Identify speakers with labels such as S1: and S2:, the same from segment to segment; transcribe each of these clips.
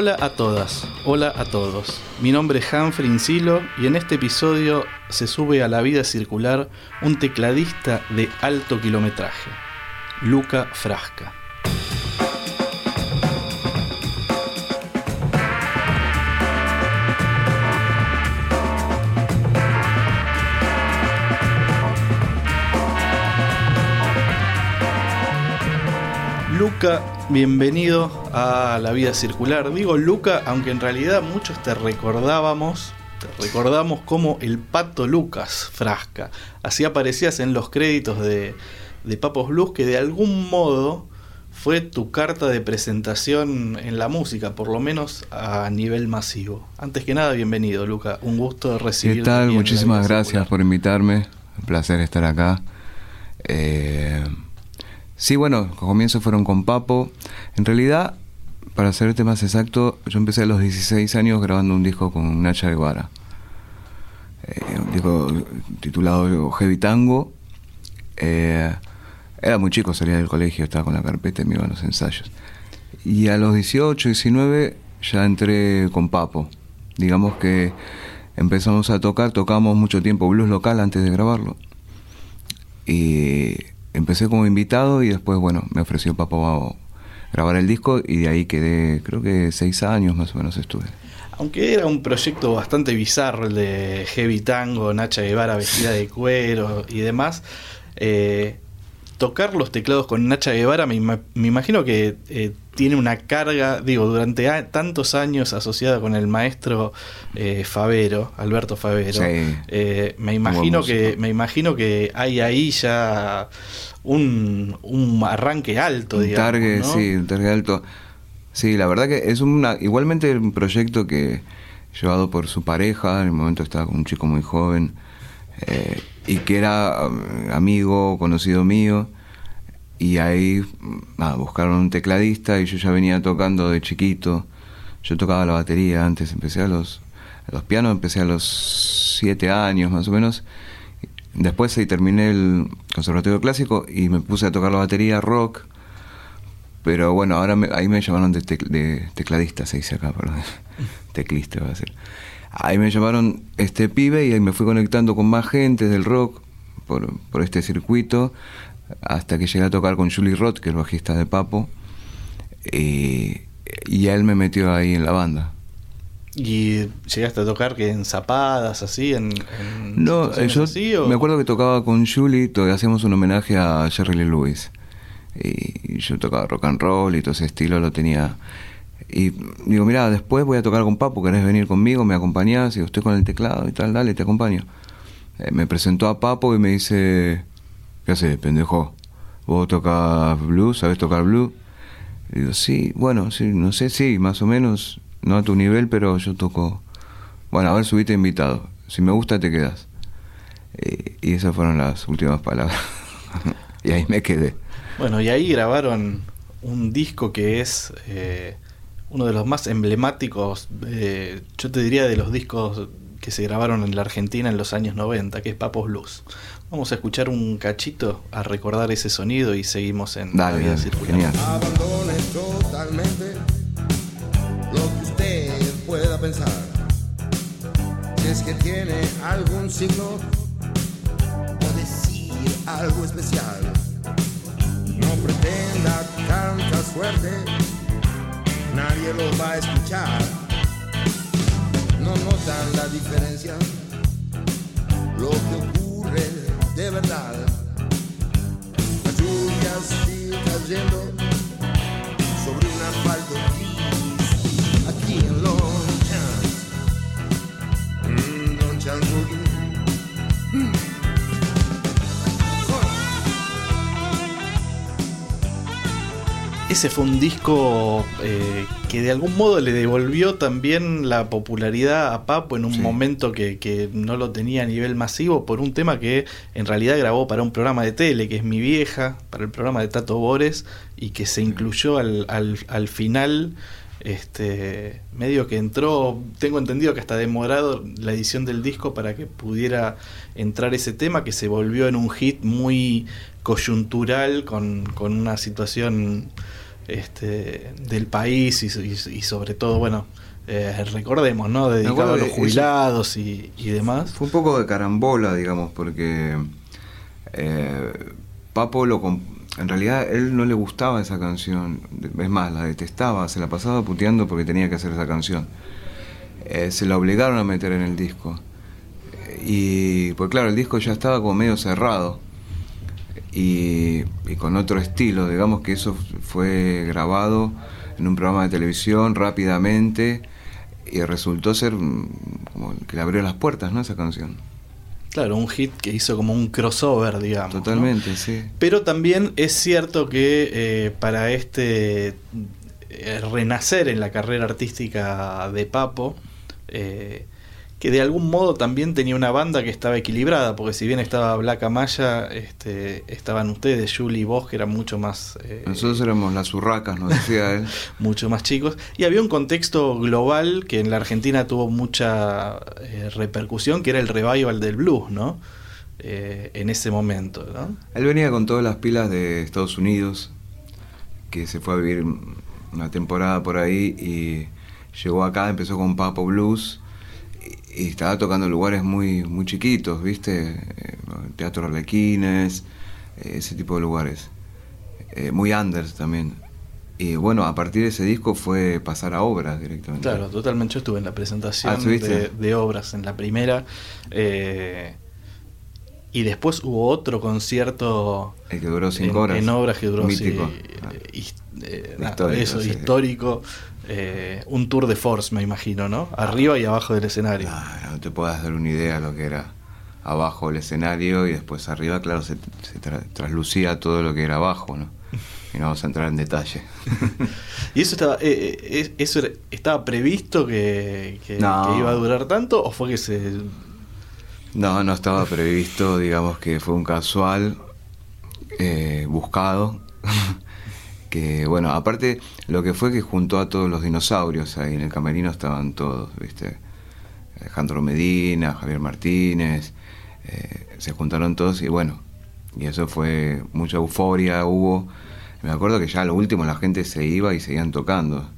S1: Hola a todas, hola a todos. Mi nombre es Humphrey Insilo y en este episodio se sube a la vida circular un tecladista de alto kilometraje, Luca Frasca. Luca, bienvenido a la vida circular. Digo Luca, aunque en realidad muchos te recordábamos, te recordamos como el pato Lucas Frasca. Así aparecías en los créditos de, de Papos Blues, que de algún modo fue tu carta de presentación en la música, por lo menos a nivel masivo. Antes que nada, bienvenido, Luca. Un gusto recibirte.
S2: ¿Qué tal? Muchísimas gracias por invitarme. Un placer estar acá. Eh, Sí, bueno, los comienzos fueron con Papo. En realidad, para serte más exacto, yo empecé a los 16 años grabando un disco con Nacha Guevara. Eh, un disco titulado Heavy Tango. Eh, era muy chico, salía del colegio, estaba con la carpeta y me iba a los ensayos. Y a los 18, 19 ya entré con Papo. Digamos que empezamos a tocar, tocamos mucho tiempo blues local antes de grabarlo. Y empecé como invitado y después, bueno, me ofreció Papo grabar el disco y de ahí quedé, creo que seis años más o menos estuve.
S1: Aunque era un proyecto bastante bizarro el de Heavy Tango, Nacha Guevara vestida de cuero y demás, eh, tocar los teclados con Nacha Guevara me, me imagino que eh, tiene una carga, digo, durante tantos años asociada con el maestro eh, Favero, Alberto Favero. Eh, me imagino que me imagino que hay ahí ya un, un arranque alto,
S2: un Target, sí, un target alto. Sí, la verdad que es una, igualmente un proyecto que llevado por su pareja, en el momento estaba con un chico muy joven, eh, y que era um, amigo, conocido mío y ahí buscaron un tecladista y yo ya venía tocando de chiquito. Yo tocaba la batería antes, empecé a los, los pianos, empecé a los siete años más o menos. Después ahí terminé el conservatorio clásico y me puse a tocar la batería rock. Pero bueno, ahora ahí me llamaron de, de, tecladista, se dice acá, perdón. Teclista va a ser. Ahí me llamaron este pibe y ahí me fui conectando con más gente del rock por, por este circuito hasta que llegué a tocar con Julie Roth, que es el bajista de Papo, y, él me metió ahí en la banda.
S1: ¿Y llegaste a tocar que en zapadas, así? En,
S2: no, yo me acuerdo que tocaba con Julie, hacíamos un homenaje a Jerry Lee Lewis. Y yo tocaba rock and roll y todo ese estilo lo tenía. Y digo, mira, después voy a tocar con Papo, ¿querés venir conmigo? ¿Me acompañás? Y estoy con el teclado y tal, dale, te acompaño. Eh, me presentó a Papo y me dice, ¿qué haces, pendejo? ¿Vos tocas blues? ¿Sabés tocar blues? Y digo, sí, bueno, sí, no sé, sí, más o menos, no a tu nivel, pero yo toco. Bueno, a ver, subiste invitado. Si me gusta, te quedas. Eh, y esas fueron las últimas palabras. y ahí me quedé.
S1: Bueno, y ahí grabaron un disco que es eh, uno de los más emblemáticos, eh, yo te diría de los discos que se grabaron en la Argentina en los años 90, que es Papos Blues. Vamos a escuchar un cachito a recordar ese sonido y seguimos en
S2: Dale, la vida circular.
S3: Abandone totalmente lo que usted pueda pensar. Si es que tiene algún signo o decir algo especial. No pretenda cantar fuerte, nadie lo va a escuchar. No notan la diferencia, lo que de verdad. La lluvia sigue cayendo sobre un asfalto gris aquí en Longchamp. Mm, Longchamp mm.
S1: ese fue un disco eh, que de algún modo le devolvió también la popularidad a Papo en un
S2: Sí.
S1: momento que, que no lo tenía a nivel masivo por un tema que en realidad grabó para un programa de tele, que es Mi Vieja, para el programa de Tato Bores, y que se incluyó al, al, al final. Este, medio que entró, tengo entendido que hasta demorado la edición del disco para que pudiera entrar ese tema que se volvió en un hit muy coyuntural con, con una situación este, del país y, y- y sobre todo, bueno, eh, recordemos, ¿no? Dedicado a los jubilados y, y demás.
S2: Fue un poco de carambola, digamos, porque eh, Papo lo en realidad él no le gustaba esa canción, es más, la detestaba, se la pasaba puteando porque tenía que hacer esa canción. Eh, se la obligaron a meter en el disco. Y pues claro, el disco ya estaba como medio cerrado y, y con otro estilo, digamos que eso fue grabado en un programa de televisión rápidamente y resultó ser mm, como que le abrió las puertas, ¿no? Esa canción.
S1: Claro, un hit que hizo como un crossover, digamos. ¿no?
S2: Totalmente, sí.
S1: Pero también es cierto que eh, para este eh, renacer en la carrera artística de Papo, eh, que de algún modo también tenía una banda que estaba equilibrada, porque si bien estaba Black Amaya, este, estaban ustedes, Julie y vos, que eran mucho más, eh,
S2: Nosotros éramos las urracas, nos decía él.
S1: mucho más chicos, y había un contexto global que en la Argentina tuvo mucha eh, repercusión, que era el revival del blues, ¿no? Eh, en ese momento, ¿no?
S2: Él venía con todas las pilas de Estados Unidos, que se fue a vivir una temporada por ahí y llegó acá, empezó con Papo Blues y, estaba tocando en lugares muy, muy chiquitos, ¿viste? Eh, Teatro Arlequines, eh, ese tipo de lugares. Eh, muy unders también. Y bueno, a partir de ese disco fue pasar a obras directamente.
S1: Claro, totalmente. Yo estuve en la presentación
S2: Ah,
S1: de, de obras en la primera. eh, y después hubo otro concierto
S2: El que duró
S1: en,
S2: cinco horas.
S1: en obras que duró
S2: Mítico.
S1: sí,
S2: Ah.
S1: his- eh, nada,
S2: Histórico,
S1: eso,
S2: sí.
S1: histórico. Eh, un tour de force, me imagino, ¿no? Arriba y abajo del escenario.
S2: Claro, no te puedas dar una idea de lo que era abajo el escenario y después arriba, claro, se, se tra- traslucía todo lo que era abajo, ¿no? Y no vamos a entrar en detalle.
S1: ¿Y eso estaba, eh, eh, eso estaba previsto que, que-
S2: No.
S1: que iba a durar tanto o fue que se...
S2: No, no estaba previsto, digamos que fue un casual eh, buscado. que bueno, aparte lo que fue que juntó a todos los dinosaurios ahí en el camerino estaban todos, ¿viste? Alejandro Medina, Javier Martínez, eh, se juntaron todos y bueno, y eso fue mucha euforia hubo. Me acuerdo que ya a lo último la gente se iba y seguían tocando.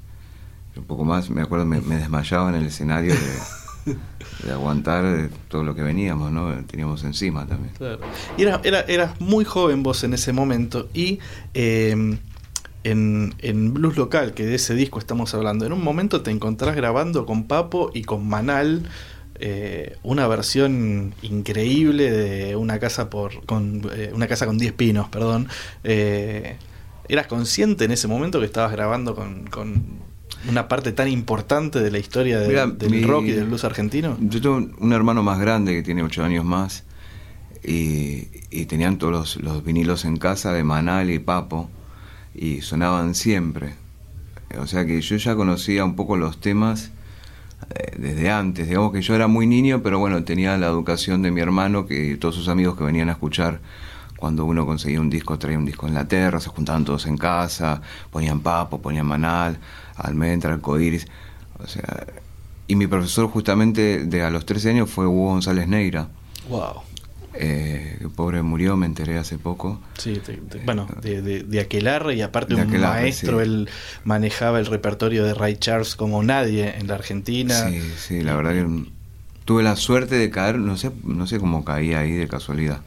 S2: Un poco más, me acuerdo, me, me desmayaba en el escenario de, de aguantar eh, todo lo que veníamos, ¿no? Teníamos encima también.
S1: Claro. Y era, era- eras muy joven vos en ese momento y eh, en, en Blues Local, que de ese disco estamos hablando, en un momento te encontrás grabando con Papo y con Manal eh, una versión increíble de una casa por con eh, una casa con 10 pinos, perdón. Eh, ¿Eras consciente en ese momento que estabas grabando con, con una parte tan importante de la historia de-
S2: Mira,
S1: del
S2: mi-
S1: rock y del blues argentino?
S2: Yo tengo un hermano más grande que tiene ocho años más y, y tenían todos los, los vinilos en casa de Manal y Papo y sonaban siempre. O sea que yo ya conocía un poco los temas eh, desde antes. Digamos que yo era muy niño, pero bueno, tenía la educación de mi hermano, que todos sus amigos que venían a escuchar cuando uno conseguía un disco, traía un disco en la tierra, se juntaban todos en casa, ponían papo, ponían manal, almendra, arcoíris. O sea, y mi profesor justamente de a los 13 años fue Hugo González Neira.
S1: Wow.
S2: Eh, que pobre murió, me enteré hace poco.
S1: Sí, te- te- bueno, de, de, de Aquelarre y aparte
S2: De
S1: un
S2: Aquelarre,
S1: maestro,
S2: sí.
S1: él manejaba el repertorio de Ray Charles como nadie en la Argentina.
S2: Sí, sí, la verdad que tuve la suerte de caer, no sé, no sé cómo caí ahí de casualidad,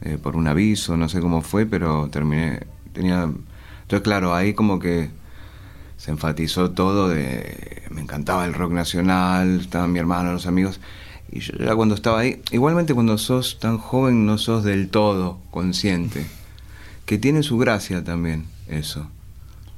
S2: eh, por un aviso, no sé cómo fue, pero terminé, tenía, entonces claro, ahí como que se enfatizó todo de, me encantaba el rock nacional, estaban mi hermano, los amigos, y yo ya cuando estaba ahí, igualmente cuando sos tan joven no sos del todo consciente, que tiene su gracia también eso,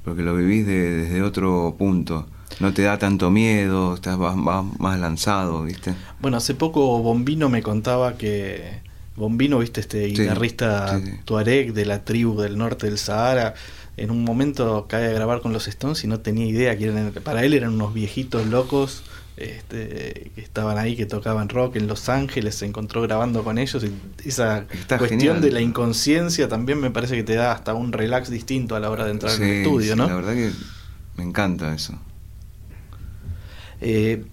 S2: porque lo vivís de- desde otro punto. No te da tanto miedo, estás más, lanzado, ¿viste?
S1: Bueno, hace poco Bombino me contaba que Bombino, viste, este
S2: Sí,
S1: guitarrista
S2: sí, sí.
S1: tuareg de la tribu del norte del Sahara, en un momento cae a grabar con los Stones y no tenía idea que eran, para él eran unos viejitos locos este, que estaban ahí, que tocaban rock en Los Ángeles, se encontró grabando con ellos y esa cuestión de la inconsciencia también me parece que te da hasta un relax distinto a la hora de entrar en el estudio, ¿no?
S2: La verdad que me encanta eso.
S1: Eh,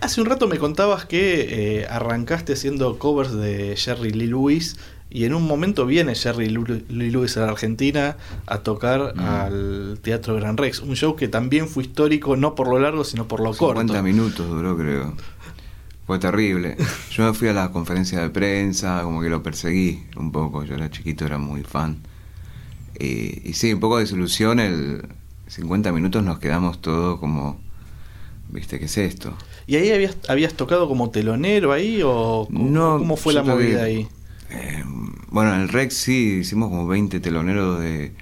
S1: hace un rato me contabas que eh, arrancaste haciendo covers de Jerry Lee Lewis y en un momento viene Jerry Lee Lewis a la Argentina a tocar mm. al Teatro Gran Rex, un show que también fue histórico no por lo largo sino por lo 50
S2: corto. minutos duró creo. Fue terrible. Yo me fui a la conferencia de prensa, como que lo perseguí un poco, yo era chiquito, era muy fan. Y, y sí, un poco de desilusión, el 50 minutos nos quedamos todos como, ¿viste qué es esto?
S1: ¿Y ahí habías, habías tocado como telonero ahí o cómo, cómo fue la movida ahí?
S2: Eh, bueno, en el Rex sí, hicimos como 20 teloneros de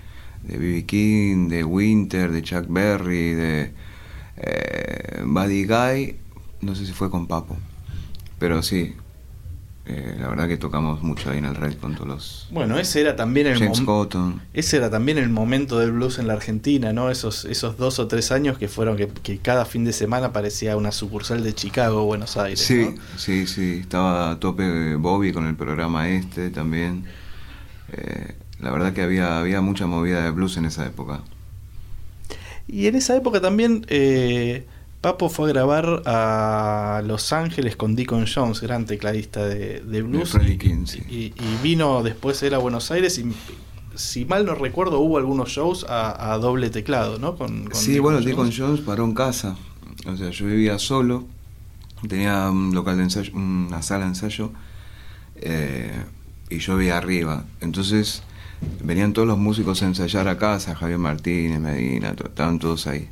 S2: B.B. King, de Winter, de Chuck Berry, de eh, Buddy Guy, no sé si fue con Papo, pero sí, eh, la verdad que tocamos mucho ahí en el Red con todos los.
S1: Bueno, ese era también el
S2: James Cotton.
S1: Ese era también el momento del blues en la Argentina, ¿no? Esos, esos dos o tres años que fueron que, cada fin de semana parecía una sucursal de Chicago, Buenos Aires.
S2: Sí, sí, sí. Estaba a tope Bobby con el programa este también. Eh, la verdad que había, había mucha movida de blues en esa época.
S1: Y en esa época también. Eh, Papo fue a grabar a Los Ángeles con Deacon Jones, gran tecladista de, blues. y, vino después él a Buenos Aires y si mal no recuerdo hubo algunos shows a, doble teclado, ¿no?
S2: Con, sí, bueno, Deacon Jones paró en casa. O sea, yo vivía solo, tenía un local de ensayo, una sala de ensayo eh, y yo vivía arriba. Entonces venían todos los músicos a ensayar a casa, Javier Martínez, Medina, estaban todos ahí.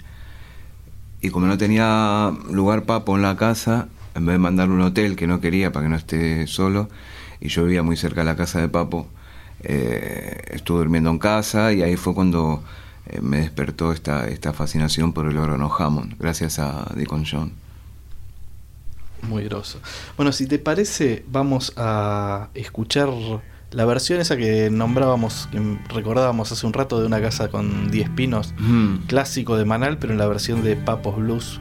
S2: Y como no tenía lugar papo en la casa, en vez de mandarle un hotel que no quería para que no esté solo, y yo vivía muy cerca de la casa de papo, eh, estuve durmiendo en casa y ahí fue cuando eh, me despertó esta, esta fascinación por el órgano Hammond, gracias a Deacon John.
S1: Muy groso. Bueno, si te parece, vamos a escuchar la versión esa que nombrábamos, que recordábamos hace un rato de una casa con 10 pinos, mm. clásico de Manal, pero en la versión de Papos Blues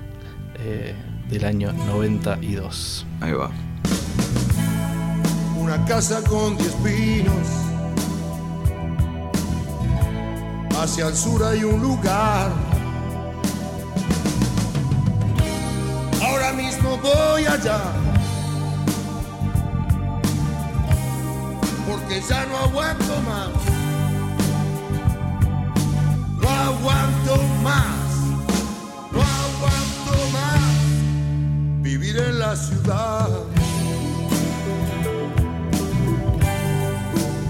S1: eh, del año 92.
S2: Ahí va.
S3: Una casa con 10 pinos. Hacia el sur hay un lugar. Ahora mismo voy allá porque ya no aguanto más. No aguanto más, no aguanto más vivir en la ciudad.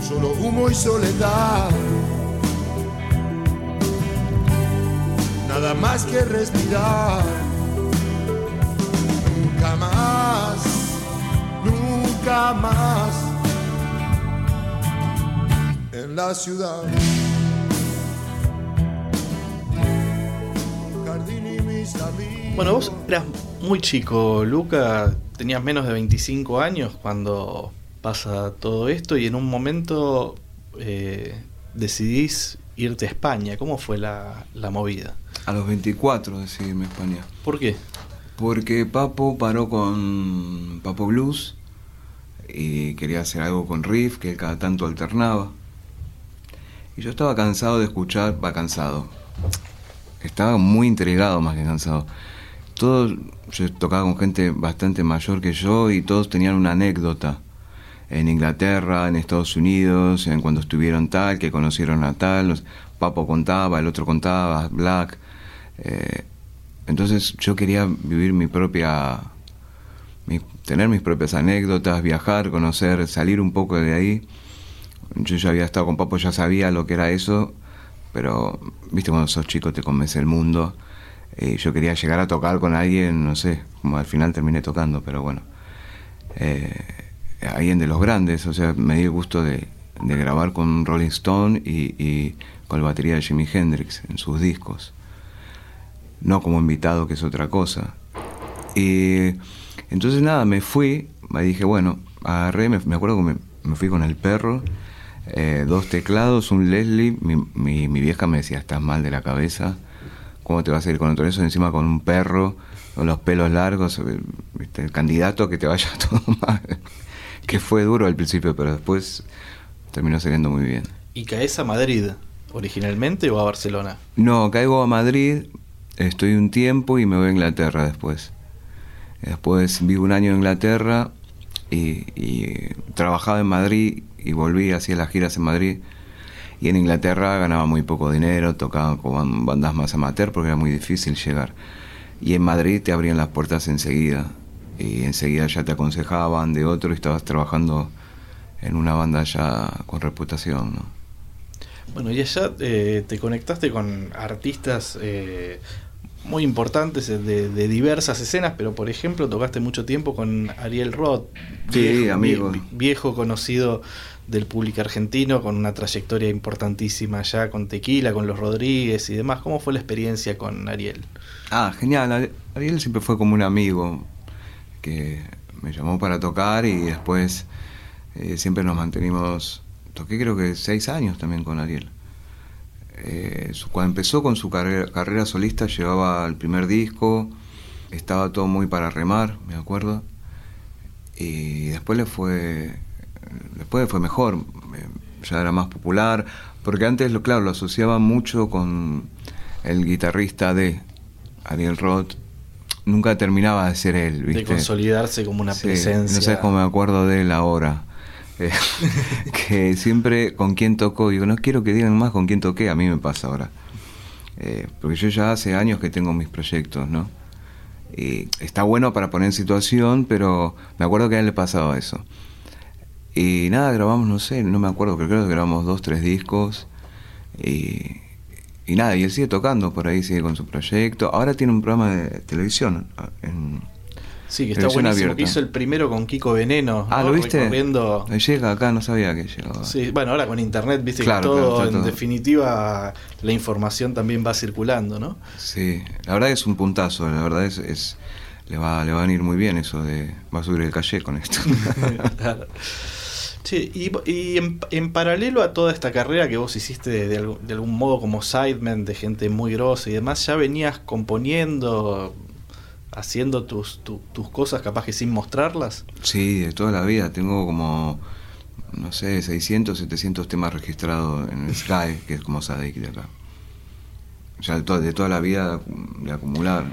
S3: Solo humo y soledad. Nada más que respirar. La ciudad.
S1: Bueno, vos eras muy chico, Luca, tenías menos de 25 años cuando pasa todo esto y en un momento eh, decidís irte a España. ¿Cómo fue la, la movida?
S2: A los 24 decidí irme a España.
S1: ¿Por qué?
S2: Porque Papo paró con Papo Blues y quería hacer algo con Riff, que cada tanto alternaba. Y yo estaba cansado de escuchar, va cansado. Estaba muy intrigado más que cansado. Todos, yo tocaba con gente bastante mayor que yo y todos tenían una anécdota. En Inglaterra, en Estados Unidos, en cuando estuvieron tal, que conocieron a tal. Papo contaba, el otro contaba, Black. Eh, entonces yo quería vivir mi propia. tener mis propias anécdotas, viajar, conocer, salir un poco de ahí yo ya había estado con Papo, ya sabía lo que era eso, pero viste cuando sos chico te convence el mundo. Y yo quería llegar a tocar con alguien, no sé, como al final terminé tocando, pero bueno. Eh, alguien de los grandes, o sea, me di el gusto de, grabar con Rolling Stone y, con la batería de Jimi Hendrix en sus discos. No como invitado, que es otra cosa. Y entonces nada, me fui, me dije, bueno, agarré, me, me acuerdo que me fui con el perro eh, dos teclados, un Leslie. Mi, mi, mi, vieja me decía, estás mal de la cabeza. ¿Cómo te vas a ir con todo eso? Encima con un perro, con los pelos largos, eh, el candidato que te vaya todo mal. que fue duro al principio, pero después terminó saliendo muy bien.
S1: ¿Y caes a Madrid originalmente o a Barcelona?
S2: No, caigo a Madrid, estoy un tiempo y me voy a Inglaterra después. Después vivo un año en Inglaterra y, y trabajaba en Madrid y volví, hacía las giras en Madrid. Y en Inglaterra ganaba muy poco dinero, tocaba con bandas más amateur porque era muy difícil llegar. Y en Madrid te abrían las puertas enseguida. Y enseguida ya te aconsejaban de otro y estabas trabajando en una banda ya con reputación. ¿no?
S1: Bueno, y allá eh, te conectaste con artistas eh, muy importantes de, de, diversas escenas, pero por ejemplo tocaste mucho tiempo con Ariel Roth,
S2: sí,
S1: viejo,
S2: amigo.
S1: viejo conocido del público argentino, con una trayectoria importantísima ya con Tequila, con los Rodríguez y demás. ¿Cómo fue la experiencia con Ariel?
S2: Ah, genial. Ariel siempre fue como un amigo que me llamó para tocar y después eh, siempre nos mantenimos. Toqué creo que seis años también con Ariel. Eh, cuando empezó con su carrera, carrera solista llevaba el primer disco, estaba todo muy para remar, me acuerdo. Y después le fue después fue mejor, ya era más popular, porque antes, lo claro, lo asociaba mucho con el guitarrista de Ariel Roth. Nunca terminaba de ser él, ¿viste?
S1: De consolidarse como una
S2: Sí,
S1: presencia.
S2: No sabes cómo me acuerdo de él ahora. Eh, que siempre con quién tocó, digo, no quiero que digan más con quién toqué, a mí me pasa ahora. Eh, porque yo ya hace años que tengo mis proyectos, ¿no? Y está bueno para poner en situación, pero me acuerdo que a él le pasaba eso. Y nada, grabamos, no sé, no me acuerdo, creo que grabamos dos, tres discos. Y, y nada, y él sigue tocando, por ahí sigue con su proyecto. Ahora tiene un programa de televisión. En,
S1: Sí, que está buenísimo.
S2: abierta.
S1: Hizo el primero con Kiko Veneno.
S2: Ah,
S1: ¿no?
S2: ¿lo viste?
S1: Recorriendo.
S2: Llega acá, no sabía que llegaba.
S1: Sí, bueno, ahora con internet, viste
S2: Claro,
S1: que todo,
S2: claro,
S1: en
S2: todo.
S1: definitiva, la información también va circulando, ¿no?
S2: Sí, la verdad es un puntazo, la verdad es, es le va le va a venir muy bien eso de va a subir el calle con esto.
S1: Claro. Che, y, y en, en paralelo a toda esta carrera que vos hiciste de, de algún, de algún modo como sideman de gente muy grosa y demás, ya venías componiendo, haciendo tus, tu- tus cosas capaz que sin mostrarlas.
S2: sí, de toda la vida tengo como no sé, 600, 700 temas registrados en el Sky, que es como Sadik de acá. Ya de, to- de toda la vida de acumular.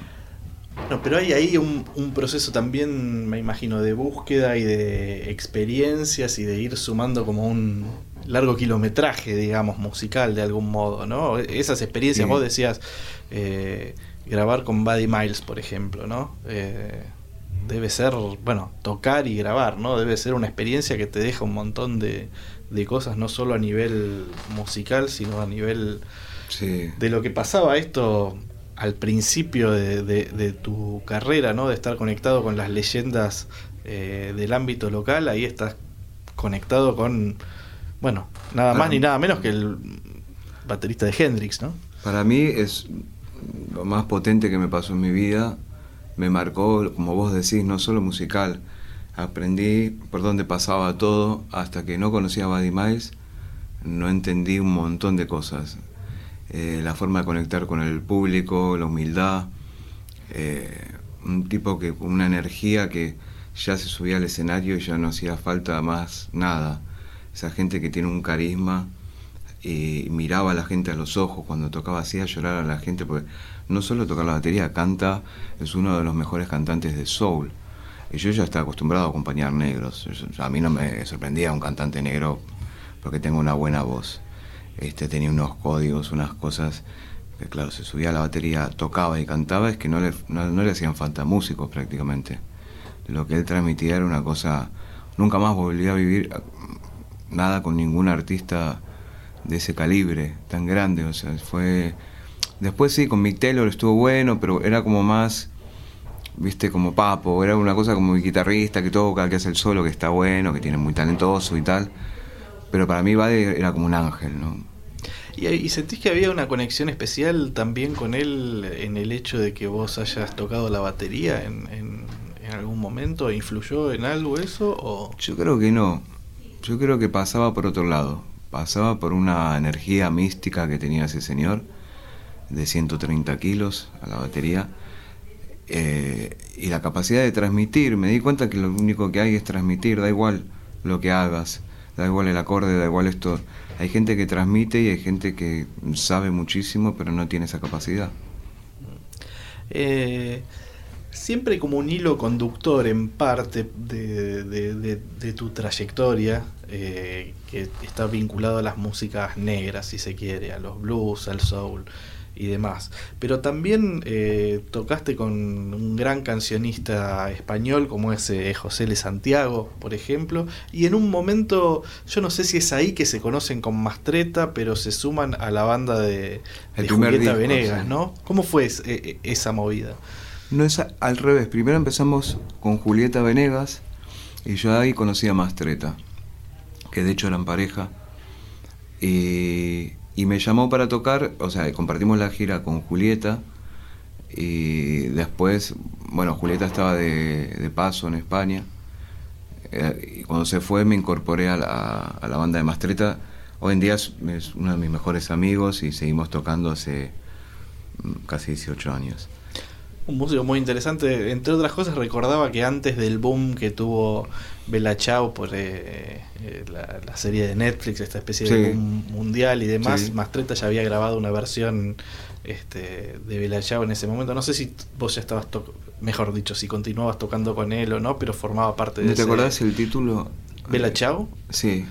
S1: No, pero hay ahí un, un proceso también, me imagino, de búsqueda y de experiencias y de ir sumando como un largo kilometraje, digamos, musical de algún modo, ¿no? Esas experiencias,
S2: Sí.
S1: vos decías, eh, grabar con Buddy Miles, por ejemplo, ¿no? Eh, debe ser, bueno, tocar y grabar, ¿no? Debe ser una experiencia que te deja un montón de, de cosas, no solo a nivel musical, sino a nivel
S2: Sí.
S1: de lo que pasaba esto al principio de, de- de tu carrera, ¿no? De estar conectado con las leyendas eh, del ámbito local, ahí estás conectado con, bueno, nada más
S2: Ah.
S1: ni nada menos que el baterista de Hendrix, ¿no?
S2: Para mí es lo más potente que me pasó en mi vida. Me marcó, como vos decís, no solo musical. Aprendí por dónde pasaba todo hasta que no conocía a Buddy Miles. No entendí un montón de cosas. Eh, la forma de conectar con el público, la humildad. eh, un tipo que con una energía que ya se subía al escenario y ya no hacía falta más nada. Esa gente que tiene un carisma y miraba a la gente a los ojos cuando tocaba, hacía llorar a la gente, porque no solo tocar la batería, canta, es uno de los mejores cantantes de soul. Y yo ya estaba acostumbrado a acompañar negros. A mí no me sorprendía un cantante negro porque tengo una buena voz. Este, tenía unos códigos, unas cosas que, claro, se subía a la batería, tocaba y cantaba, es que no le, no, no le hacían falta músicos prácticamente. Lo que él transmitía era una cosa. Nunca más volví a vivir eh, nada con ningún artista de ese calibre tan grande. O sea, fue. Después sí, con Mick Taylor estuvo bueno, pero era como más. Viste, como papo, era una cosa como guitarrista que toca, que hace el solo, que está bueno, que tiene muy talentoso y tal. Pero para mí Buddy era como un ángel, ¿no?
S1: Y, y sentís que había una conexión especial también con él en el hecho de que vos hayas tocado la batería en, en- en algún momento, ¿influyó en algo eso? O...
S2: Yo creo que no. Yo creo que pasaba por otro lado. pasaba por una energía mística que tenía ese señor, de 130 kilos a la batería, eh, y la capacidad de transmitir. Me di cuenta que lo único que hay es transmitir, da igual lo que hagas, da igual el acorde, da igual esto. Hay gente que transmite y hay gente que sabe muchísimo, pero no tiene esa capacidad.
S1: Eh, siempre como un hilo conductor en parte de, tu trayectoria, eh, que está vinculado a las músicas negras, si se quiere, a los blues, al soul y demás. Pero también eh, tocaste con un gran cancionista español como es eh, José Le Santiago, por ejemplo, y en un momento, yo no sé si es ahí que se conocen con Mastreta, pero se suman a la banda de, Julieta Venegas, ¿no? ¿Cómo fue esa movida?
S2: No es al revés. Primero empezamos con Julieta Venegas y yo ahí conocí a Mastreta, que de hecho eran pareja. Y, me llamó para tocar, o sea, compartimos la gira con Julieta. Y después, bueno, Julieta estaba de, paso en España. Eh, y cuando se fue me incorporé a la, a la banda de Mastreta. Hoy en día es, es uno de mis mejores amigos y seguimos tocando hace mm, casi 18 años
S1: un músico muy interesante. Entre otras cosas, recordaba que antes del boom que tuvo Bella Chao por eh, eh, la, serie de Netflix, esta especie de boom mundial y demás, Mastreta ya había grabado una versión este, de Bella Chao en ese momento. No sé si vos ya estabas, mejor dicho, si continuabas tocando con él o no, pero formaba parte de
S2: ¿No te acordás el título?
S1: ¿Bella Chao?
S2: Sí.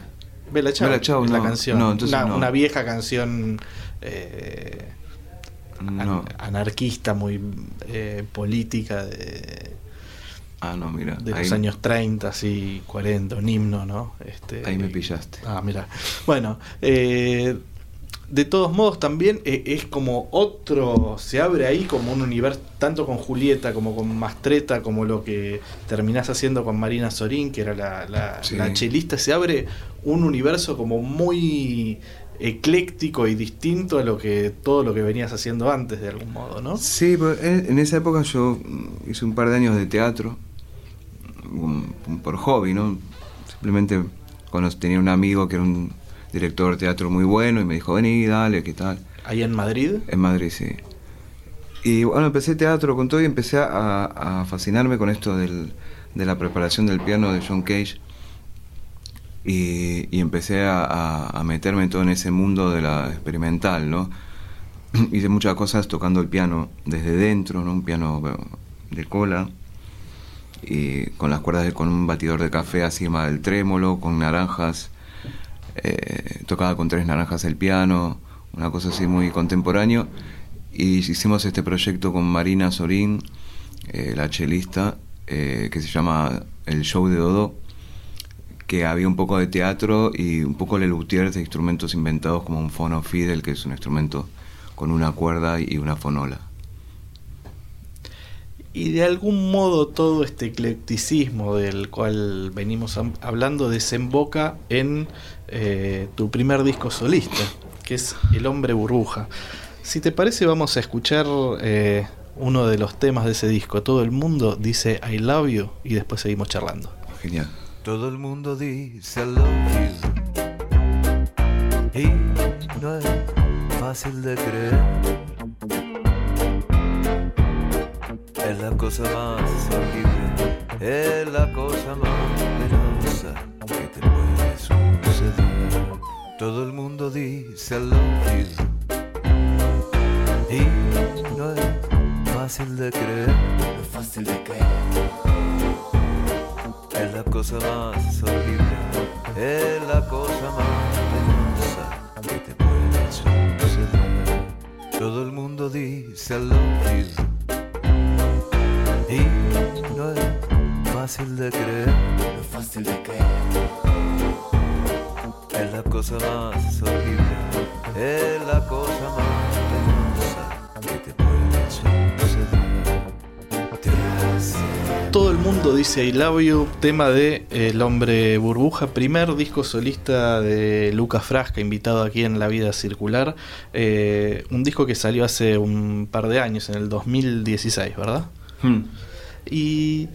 S1: Bella Chao, Chao la canción. una, una, vieja canción. Eh, anarquista, muy eh, política de,
S2: ah, no, mira,
S1: de los años 30, así 40, un himno, ¿no?
S2: Este, ahí me pillaste.
S1: Ah, mira. Bueno, eh, de todos modos también eh, es como otro, se abre ahí como un universo, tanto con Julieta como con Mastreta, como lo que terminás haciendo con Marina Sorín, que era la, la chelista, se abre un universo como muy ecléctico y distinto a lo que todo lo que venías haciendo antes de algún modo, ¿no?
S2: Sí, en esa época yo hice un par de años de teatro por hobby, ¿no? Simplemente cuando tenía un amigo que era un director de teatro muy bueno y me dijo, vení, dale, ¿qué tal?
S1: ¿Ahí en Madrid?
S2: En Madrid, sí. Y bueno, empecé teatro con todo y empecé a, fascinarme con esto del, de la preparación del piano de John Cage y, empecé a, meterme todo en ese mundo de la experimental, ¿no? Hice muchas cosas tocando el piano desde dentro, ¿no? Un piano de cola y con las cuerdas de, con un batidor de café encima del trémolo, con naranjas, eh, tocaba con tres naranjas el piano, una cosa así muy contemporáneo. Y hicimos este proyecto con Marina Sorín, eh, la chelista, eh, que se llama El Show de Dodo que había un poco de teatro y un poco Lelutier de instrumentos inventados como un fono Fidel, que es un instrumento con una cuerda y una fonola.
S1: Y de algún modo todo este eclecticismo del cual venimos hablando desemboca en eh, tu primer disco solista, que es El hombre burbuja. Si te parece vamos a escuchar eh, uno de los temas de ese disco. Todo el mundo dice I love you y después seguimos charlando.
S2: Genial.
S4: Todo el mundo dice I love you y no es fácil de creer. La cosa más horrible, es la cosa más peligrosa que te puede suceder. Todo el mundo dice I love you y no es fácil de creer. No es fácil de creer es la cosa más horrible, es la cosa más penosa que te puede suceder. Todo el mundo dice I love you y fácil de creer, no es fácil de creer. Es la cosa más horrible, es la cosa más penosa que te puede suceder.
S1: Todo el mundo dice I love you, tema de El hombre burbuja, primer disco solista de Lucas Frasca, invitado aquí en La Vida Circular. Eh, un disco que salió hace un par de años, en el 2016, ¿verdad? Hmm. Y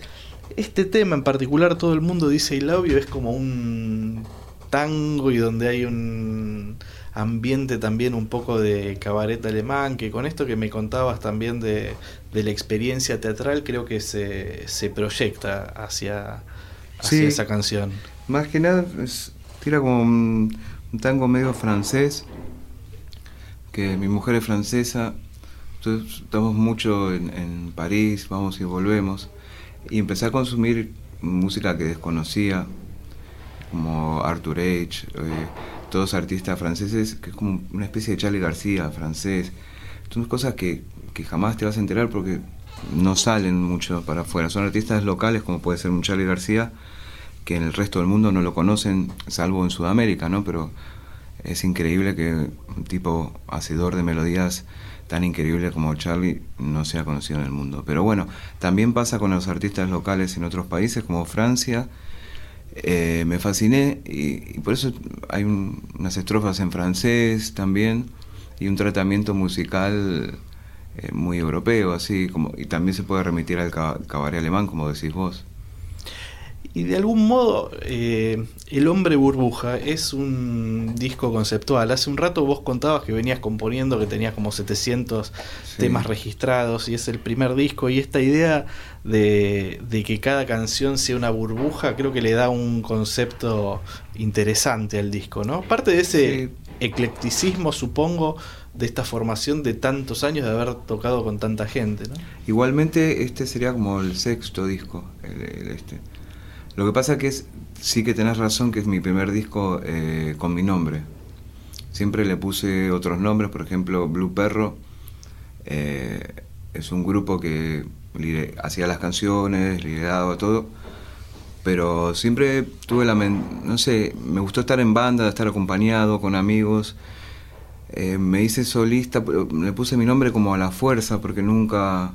S1: este tema en particular, Todo el mundo dice I love you, es como un tango y donde hay un ambiente también un poco de cabaret alemán, que con esto que me contabas también de, de la experiencia teatral, creo que se, se proyecta hacia, hacia
S2: Sí.
S1: esa canción.
S2: Más que nada, es- tira como un, un tango medio francés, que mi mujer es francesa, estamos mucho en, en París, vamos y volvemos, y empecé a consumir música que desconocía, como Arthur H., eh, todos artistas franceses, que es como una especie de Charlie García francés, son cosas que, que jamás te vas a enterar porque no salen mucho para afuera, son artistas locales como puede ser un Charlie García, que en el resto del mundo no lo conocen, salvo en Sudamérica, ¿no? Pero es increíble que un tipo hacedor de melodías tan increíble como Charlie no sea conocido en el mundo. Pero bueno, también pasa con los artistas locales en otros países como Francia. Eh, me fasciné y, y por eso hay un- unas estrofas en francés también y un tratamiento musical eh, muy europeo, así como y también se puede remitir al ca- cabaret alemán, como decís vos.
S1: Y de algún modo, eh, El hombre burbuja es un disco conceptual. Hace un rato vos contabas que venías componiendo, que tenías como 700
S2: Sí.
S1: temas registrados y es el primer disco. Y esta idea de, de que cada canción sea una burbuja, creo que le da un concepto interesante al disco, ¿no? Parte de ese
S2: Sí.
S1: eclecticismo, supongo, de esta formación de tantos años de haber tocado con tanta gente, ¿no?
S2: Igualmente, este sería como el sexto disco. el- el este. Lo que pasa que es, sí que tenés razón que es mi primer disco eh, con mi nombre. Siempre le puse otros nombres, por ejemplo, Blue Perro. eh, es un grupo que hacía las canciones, lideraba todo. Pero siempre tuve la... no sé, me gustó estar en banda, estar acompañado con amigos. Eh, me hice solista, le puse mi nombre como a la fuerza porque nunca,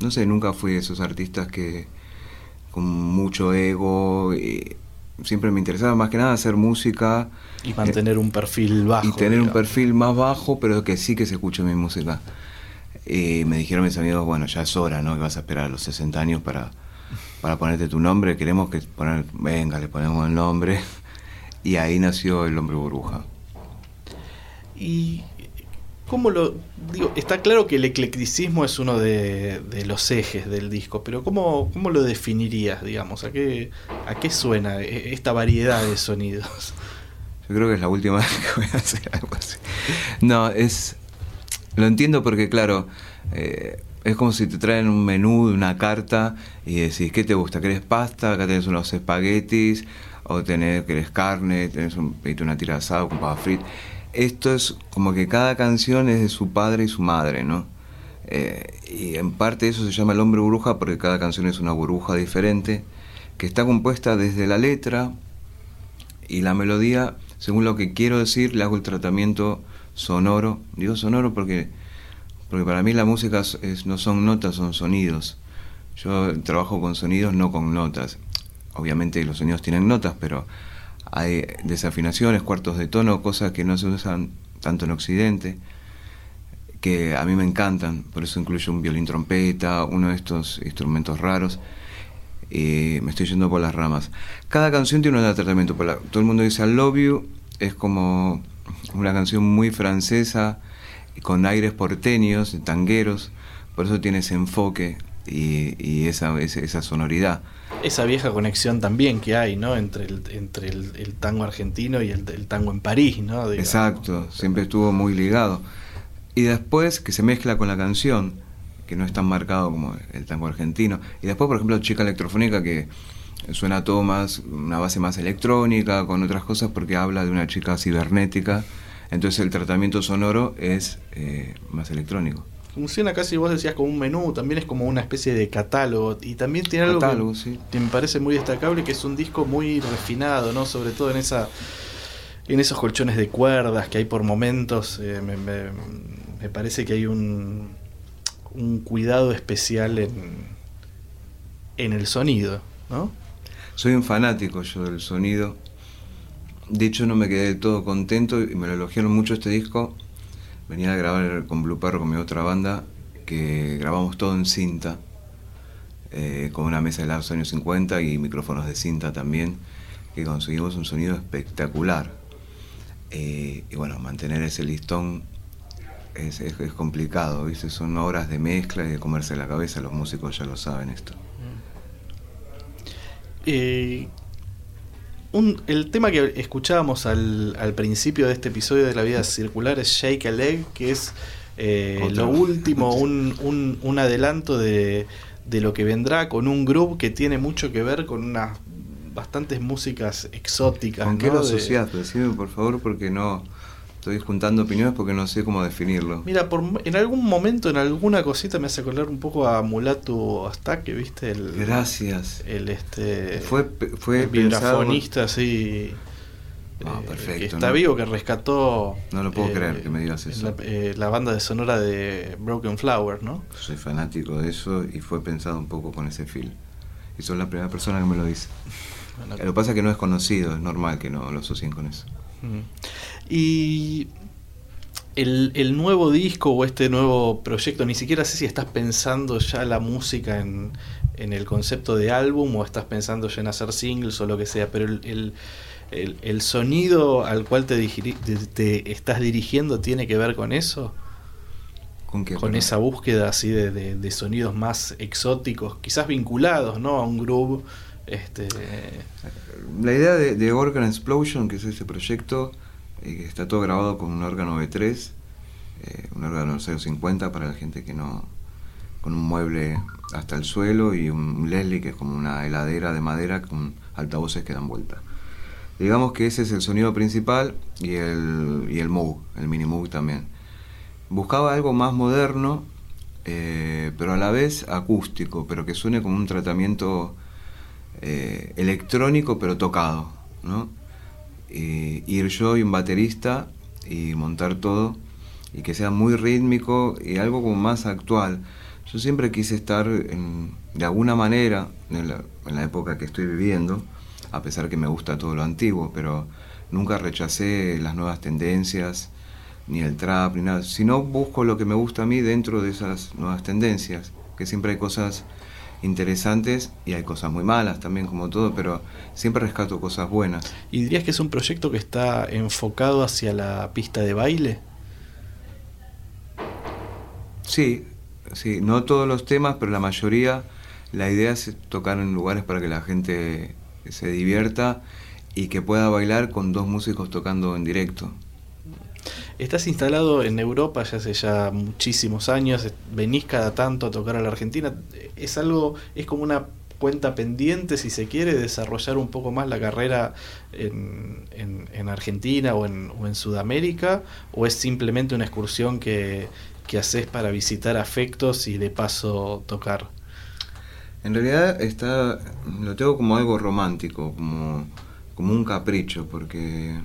S2: no sé, nunca fui de esos artistas que con mucho ego y siempre me interesaba más que nada hacer música
S1: Y mantener un perfil bajo.
S2: y tener un perfil más bajo, pero que sí que se escuche mi música. Y me dijeron mis amigos, bueno, ya es hora, ¿no? Que vas a esperar a los 60 años para, para ponerte tu nombre, queremos que poner, venga, le ponemos el nombre. Y ahí nació el hombre burbuja.
S1: Y cómo lo digo, está claro que el eclecticismo es uno de, los ejes del disco, pero cómo, cómo lo definirías, digamos, a qué a qué suena e- esta variedad de sonidos.
S2: Yo creo que es la última vez que voy a hacer algo así. No, es. Lo entiendo porque, claro, eh, es como si te traen un menú, una carta, y decís, ¿qué te gusta? ¿Querés pasta? Acá tenés unos espaguetis, o tenés, querés carne, tenés un, una tira de asado con papa frita. Esto es como que cada canción es de su padre y su madre, ¿no? Eh, y en parte eso se llama el hombre burbuja porque cada canción es una burbuja diferente, que está compuesta desde la letra, y la melodía, según lo que quiero decir, le hago el tratamiento sonoro. Digo sonoro porque, porque para mí la música es- no son notas, son sonidos. Yo trabajo con sonidos, no con notas. Obviamente los sonidos tienen notas, pero hay desafinaciones, cuartos de tono, cosas que no se usan tanto en Occidente, que a mí me encantan. Por eso incluyo un violín trompeta, uno de estos instrumentos raros y me estoy yendo por las ramas. Cada canción tiene un tratamiento. Todo el mundo dice I Love You, es como una canción muy francesa, con aires porteños, tangueros, por eso tiene ese enfoque y, y esa, esa, sonoridad.
S1: Esa vieja conexión también que hay, ¿no? Entre el, entre el, el tango argentino y el, el tango en París, ¿no? Digamos.
S2: Exacto, siempre estuvo muy ligado. Y después que se mezcla con la canción, que no es tan marcado como el tango argentino. Y después, por ejemplo, Chica Electrofónica, que suena todo más, una base más electrónica, con otras cosas, porque habla de una chica cibernética. Entonces el tratamiento sonoro es eh, más electrónico.
S1: Funciona casi, vos decías, como un menú, también es como una especie de catálogo. Y también tiene algo
S2: Catálogo,
S1: que,
S2: sí.
S1: que me parece muy destacable, que es un disco muy refinado, ¿no? Sobre todo en esa en esos colchones de cuerdas que hay por momentos. eh, me, me- me parece que hay un, un cuidado especial en, en el sonido, ¿no?
S2: Soy un fanático yo del sonido. De hecho, no me quedé del todo contento y me lo elogiaron mucho este disco. Venía a grabar con Blue Perro, con mi otra banda, que grabamos todo en cinta, eh, con una mesa de los años 50 y micrófonos de cinta también. que conseguimos un sonido espectacular. Eh, y bueno, mantener ese listón es, complicado, ¿viste? Son horas de mezcla y de comerse la cabeza, los músicos ya lo saben esto.
S1: Eh, un- el tema que escuchábamos al, al principio de este episodio de La Vida Circular es Shake a Leg, que es eh, lo último, un, un- un adelanto de, de lo que vendrá con un grupo que tiene mucho que ver con unas bastantes músicas exóticas.
S2: ¿Con qué
S1: ¿no?
S2: lo
S1: De-
S2: asociás? Decime por favor porque no estoy juntando opiniones porque no sé cómo definirlo.
S1: Mira, por, en algún momento, en alguna cosita me hace acordar un poco a Mulatu Astake, ¿viste? El,
S2: Gracias.
S1: el este
S2: Fue, fue
S1: el
S2: pensado-
S1: vibrafonista así
S2: Ah,
S1: eh,
S2: perfecto,
S1: que está
S2: ¿no?
S1: vivo que rescató
S2: No lo puedo creer que me digas eso.
S1: la, eh, la banda de sonora de Broken Flower no
S2: Soy fanático de eso y fue pensado un poco con ese feel. Y sos la primera persona que me lo dice.
S1: Bueno,
S2: Lo que pasa es que no es conocido, es normal que no lo asocien con eso.
S1: Y el, el nuevo disco o este nuevo proyecto ni siquiera sé si estás pensando ya la música en, en el concepto de álbum o estás pensando ya en hacer singles o lo que sea pero el, el, el- el sonido al cual te, digiri- te- te estás dirigiendo tiene que ver con eso
S2: ¿Con qué?
S1: con esa búsqueda así de, de- de sonidos más exóticos, quizás vinculados ¿no? a un groove. Este,
S2: La idea de, de Organ Explosion, que es este proyecto, eh, que está todo grabado con un órgano B3, eh, un órgano 050 para la gente que no. con un mueble hasta el suelo y un Leslie que es como una heladera de madera con altavoces que dan vuelta. Digamos que ese es el sonido principal y el, y el Moog, el mini Moog también. Buscaba algo más moderno, eh, pero a la vez acústico, pero que suene como un tratamiento eh, electrónico pero tocado, ¿no? Y ir yo y un baterista y montar todo y que sea muy rítmico y algo como más actual. Yo siempre quise estar de alguna manera en la, en la época que estoy viviendo, a pesar que me gusta todo lo antiguo, pero nunca rechacé las nuevas tendencias, ni el trap, ni nada, sino busco lo que me gusta a mí dentro de esas nuevas tendencias, que siempre hay cosas interesantes y hay cosas muy malas también como todo, pero siempre rescato cosas buenas.
S1: ¿Y dirías que es un proyecto que está enfocado hacia la pista de baile?
S2: Sí, sí, no todos los temas, pero la mayoría, la idea es tocar en lugares para que la gente se divierta y que pueda bailar con dos músicos tocando en directo.
S1: Estás instalado en Europa ya hace ya muchísimos años, venís cada tanto a tocar a la Argentina. ¿Es algo, es como una cuenta pendiente, si se quiere, desarrollar un poco más la carrera en, en- en Argentina o en, o en Sudamérica? ¿O es simplemente una excursión que, que haces para visitar afectos y de paso tocar?
S2: En realidad está, lo tengo como algo romántico, como, como un capricho, porque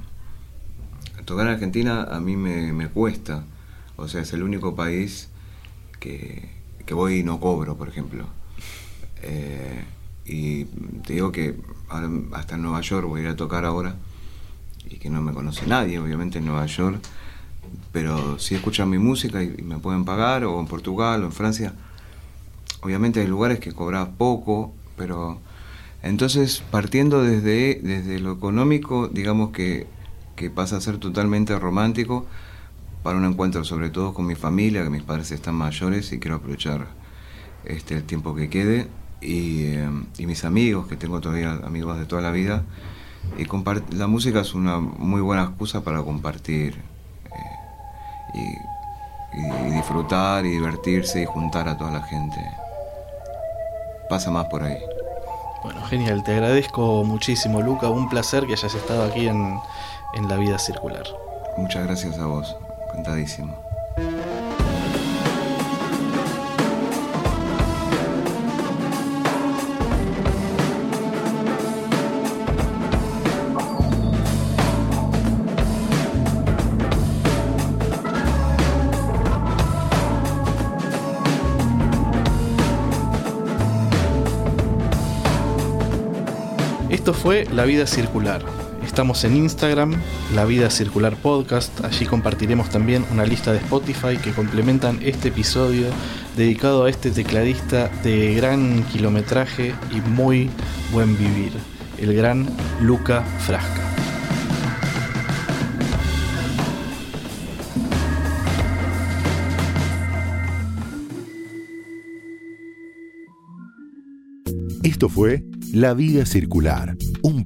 S2: tocar en Argentina a mí me, me cuesta. O sea, es el único país que, que voy y no cobro, por ejemplo. Eh, y te digo que hasta en Nueva York voy a ir a tocar ahora y que no me conoce nadie, obviamente, en Nueva York. Pero si escuchan mi música y, y me pueden pagar, o en Portugal o en Francia, obviamente hay lugares que cobras poco, pero entonces partiendo desde, desde lo económico, digamos que, que pasa a ser totalmente romántico para un encuentro sobre todo con mi familia, que mis padres están mayores y quiero aprovechar este, el tiempo que quede, y, eh, mis amigos, que tengo todavía amigos de toda la vida, y la música es una muy buena excusa para compartir eh, y disfrutar y divertirse y juntar a toda la gente. Pasa más por ahí.
S1: Bueno, genial, te agradezco muchísimo, Luca. Un placer que hayas estado aquí en, en La Vida Circular.
S2: Muchas gracias a vos, encantadísimo.
S1: Esto fue La Vida Circular. Estamos en Instagram, La Vida Circular Podcast. Allí compartiremos también una lista de Spotify que complementan este episodio dedicado a este tecladista de gran kilometraje y muy buen vivir. el gran Luca Frasca.
S5: Esto fue La Vida Circular, un